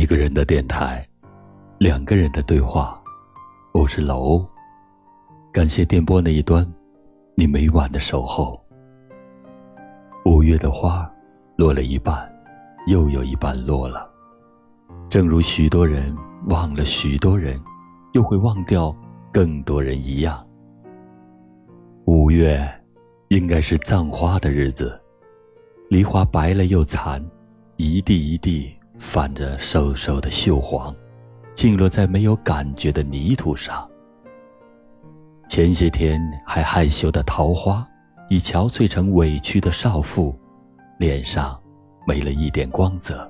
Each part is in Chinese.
一个人的电台，两个人的对话。我是老欧，感谢电波那一端你每晚的守候。五月的花落了一半，又有一半落了。正如许多人忘了许多人，又会忘掉更多人一样。五月应该是葬花的日子，梨花白了又残，一地一地。泛着瘦瘦的锈黄，静落在没有感觉的泥土上。前些天还害羞的桃花，已憔悴成委屈的少妇，脸上没了一点光泽。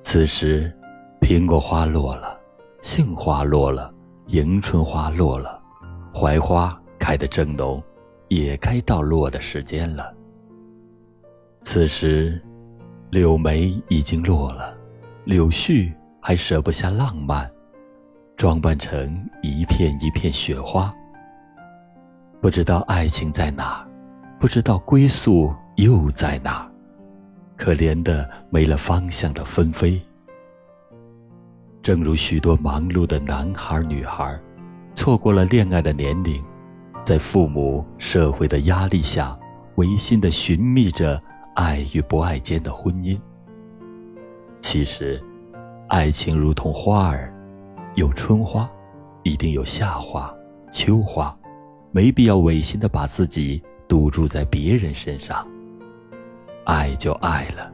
此时，苹果花落了，杏花落了，迎春花落了，槐花开得正浓，也该到落的时间了。此时。柳眉已经落了，柳絮还舍不下浪漫，装扮成一片一片雪花。不知道爱情在哪，不知道归宿又在哪，可怜的没了方向的纷飞。正如许多忙碌的男孩女孩，错过了恋爱的年龄，在父母、社会的压力下，违心的寻觅着。爱与不爱间的婚姻。其实，爱情如同花儿，有春花，一定有夏花、秋花，没必要违心的把自己赌注在别人身上。爱就爱了，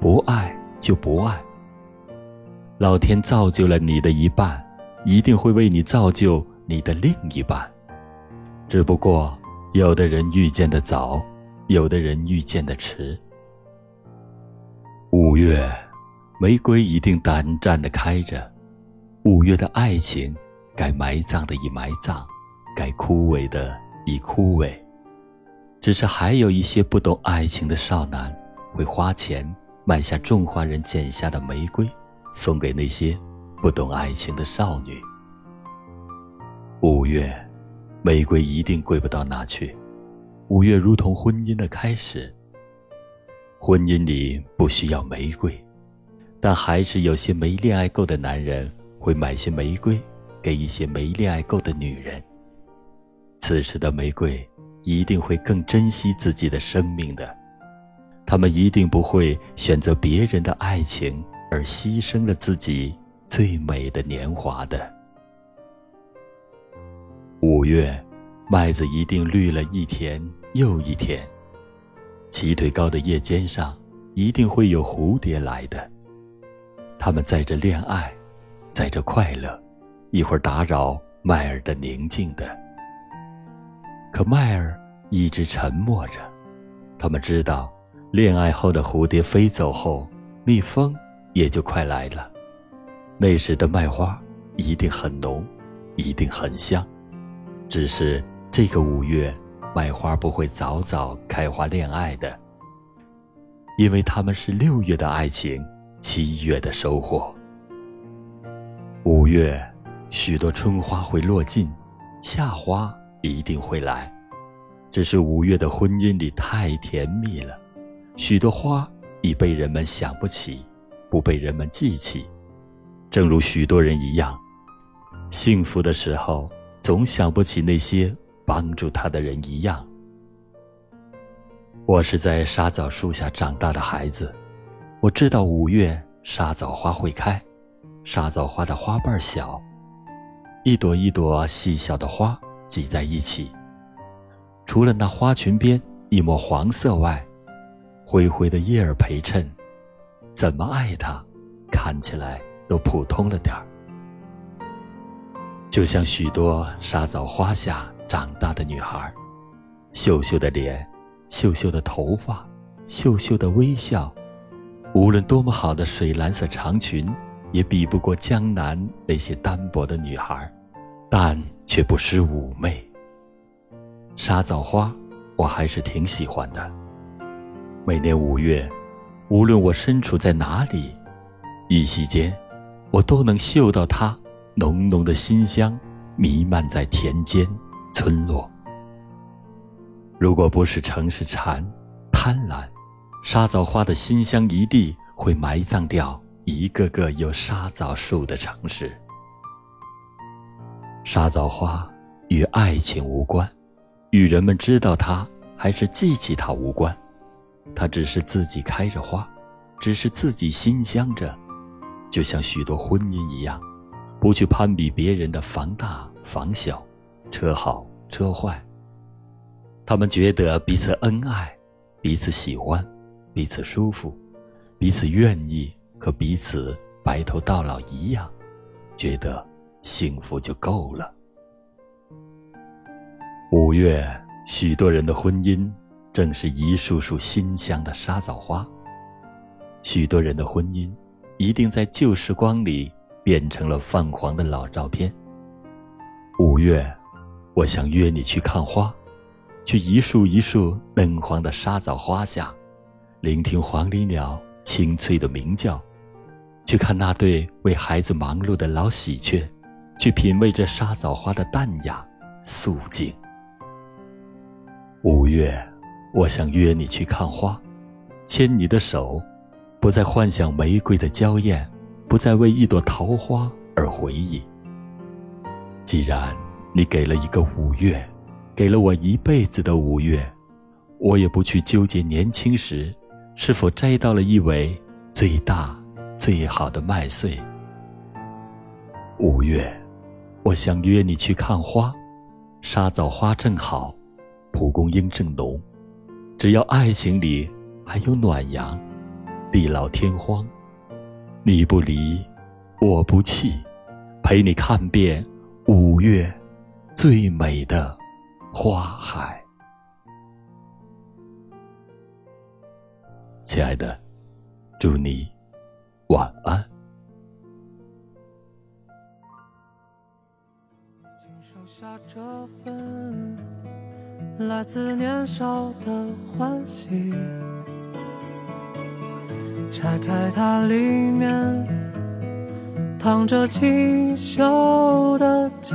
不爱就不爱。老天造就了你的一半，一定会为你造就你的另一半。只不过，有的人遇见的早，有的人遇见的迟。五月，玫瑰一定胆战的开着。五月的爱情，该埋葬的已埋葬，该枯萎的已枯萎。只是还有一些不懂爱情的少男，会花钱买下种花人剪下的玫瑰，送给那些不懂爱情的少女。五月，玫瑰一定贵不到哪去。五月如同婚姻的开始。婚姻里不需要玫瑰，但还是有些没恋爱够的男人会买些玫瑰给一些没恋爱够的女人。此时的玫瑰一定会更珍惜自己的生命的，他们一定不会选择别人的爱情而牺牲了自己最美的年华的。五月，麦子一定绿了一天又一天。齐腿高的叶尖上，一定会有蝴蝶来的。他们载着恋爱，载着快乐，一会儿打扰麦儿的宁静的。可麦儿一直沉默着。他们知道，恋爱后的蝴蝶飞走后，蜜蜂也就快来了。那时的麦花一定很浓，一定很香。只是这个五月。麦花不会早早开花恋爱的，因为他们是六月的爱情，七月的收获。五月，许多春花会落尽，夏花一定会来。只是五月的婚姻里太甜蜜了，许多花已被人们想不起，不被人们记起。正如许多人一样，幸福的时候总想不起那些。帮助他的人一样。我是在沙枣树下长大的孩子，我知道五月沙枣花会开，沙枣花的花瓣小，一朵一朵细小的花挤在一起，除了那花裙边一抹黄色外，灰灰的叶儿陪衬，怎么爱它，看起来都普通了点儿，就像许多沙枣花下。长大的女孩，秀秀的脸，秀秀的头发，秀秀的微笑，无论多么好的水蓝色长裙，也比不过江南那些单薄的女孩，但却不失妩媚。沙枣花，我还是挺喜欢的。每年五月，无论我身处在哪里，一夕间，我都能嗅到它浓浓的馨香，弥漫在田间。村落，如果不是城市馋、贪婪，沙枣花的馨香一地会埋葬掉一个个有沙枣树的城市。沙枣花与爱情无关，与人们知道它还是记起它无关，它只是自己开着花，只是自己馨香着，就像许多婚姻一样，不去攀比别人的房大房小，车好车坏。他们觉得彼此恩爱，彼此喜欢，彼此舒服，彼此愿意。和彼此白头到老一样，觉得幸福就够了。五月，许多人的婚姻正是一束束馨香的沙枣花。许多人的婚姻，一定在旧时光里变成了泛黄的老照片。五月，我想约你去看花，去一树一树嫩黄的沙枣花下，聆听黄鹂鸟。清脆的鸣叫，去看那对为孩子忙碌的老喜鹊，去品味这沙枣花的淡雅素净。五月，我想约你去看花，牵你的手，不再幻想玫瑰的娇艳，不再为一朵桃花而回忆。既然你给了一个五月，给了我一辈子的五月，我也不去纠结年轻时。是否摘到了一尾最大、最好的麦穗？五月，我想约你去看花，沙枣花正好，蒲公英正浓。只要爱情里还有暖阳，地老天荒，你不离，我不弃，陪你看遍五月最美的花海。亲爱的，祝你晚安。请收下这份来自年少的欢喜，拆开它，里面躺着清秀的几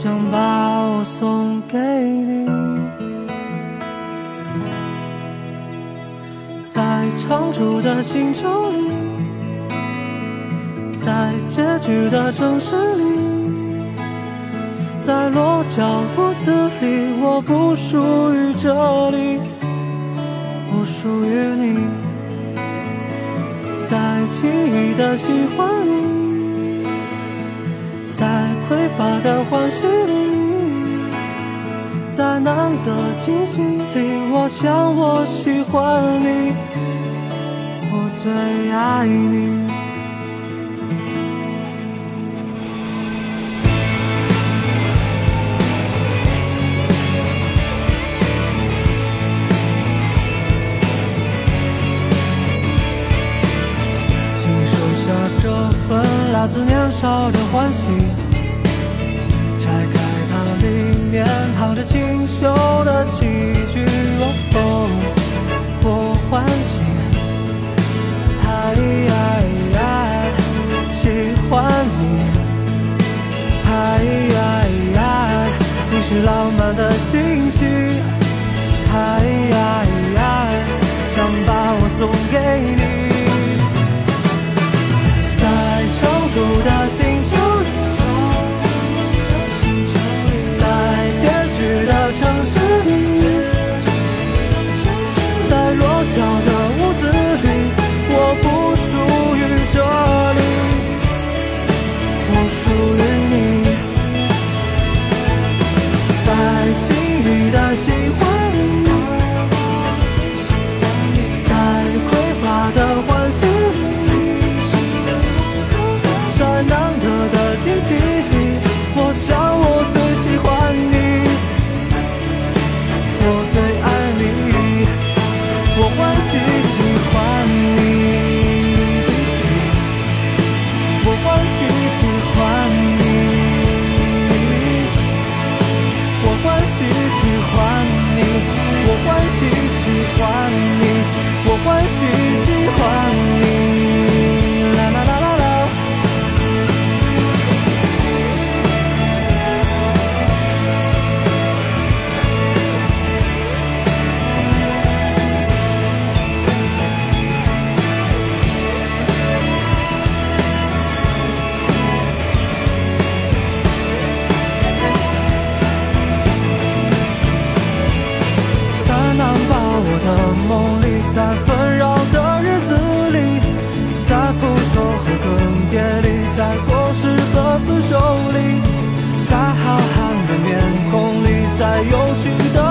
想把我送给你，在长住的星球里，在结局的城市里，在落脚屋子里，我不属于这里。不属于你，在轻易的喜欢里，在匮乏的欢喜里，在难得惊喜里，我想我喜欢你，我最爱你。请收下这份来自年少的欢喜，是浪漫的惊喜，哎呀，想把我送给你。过去，的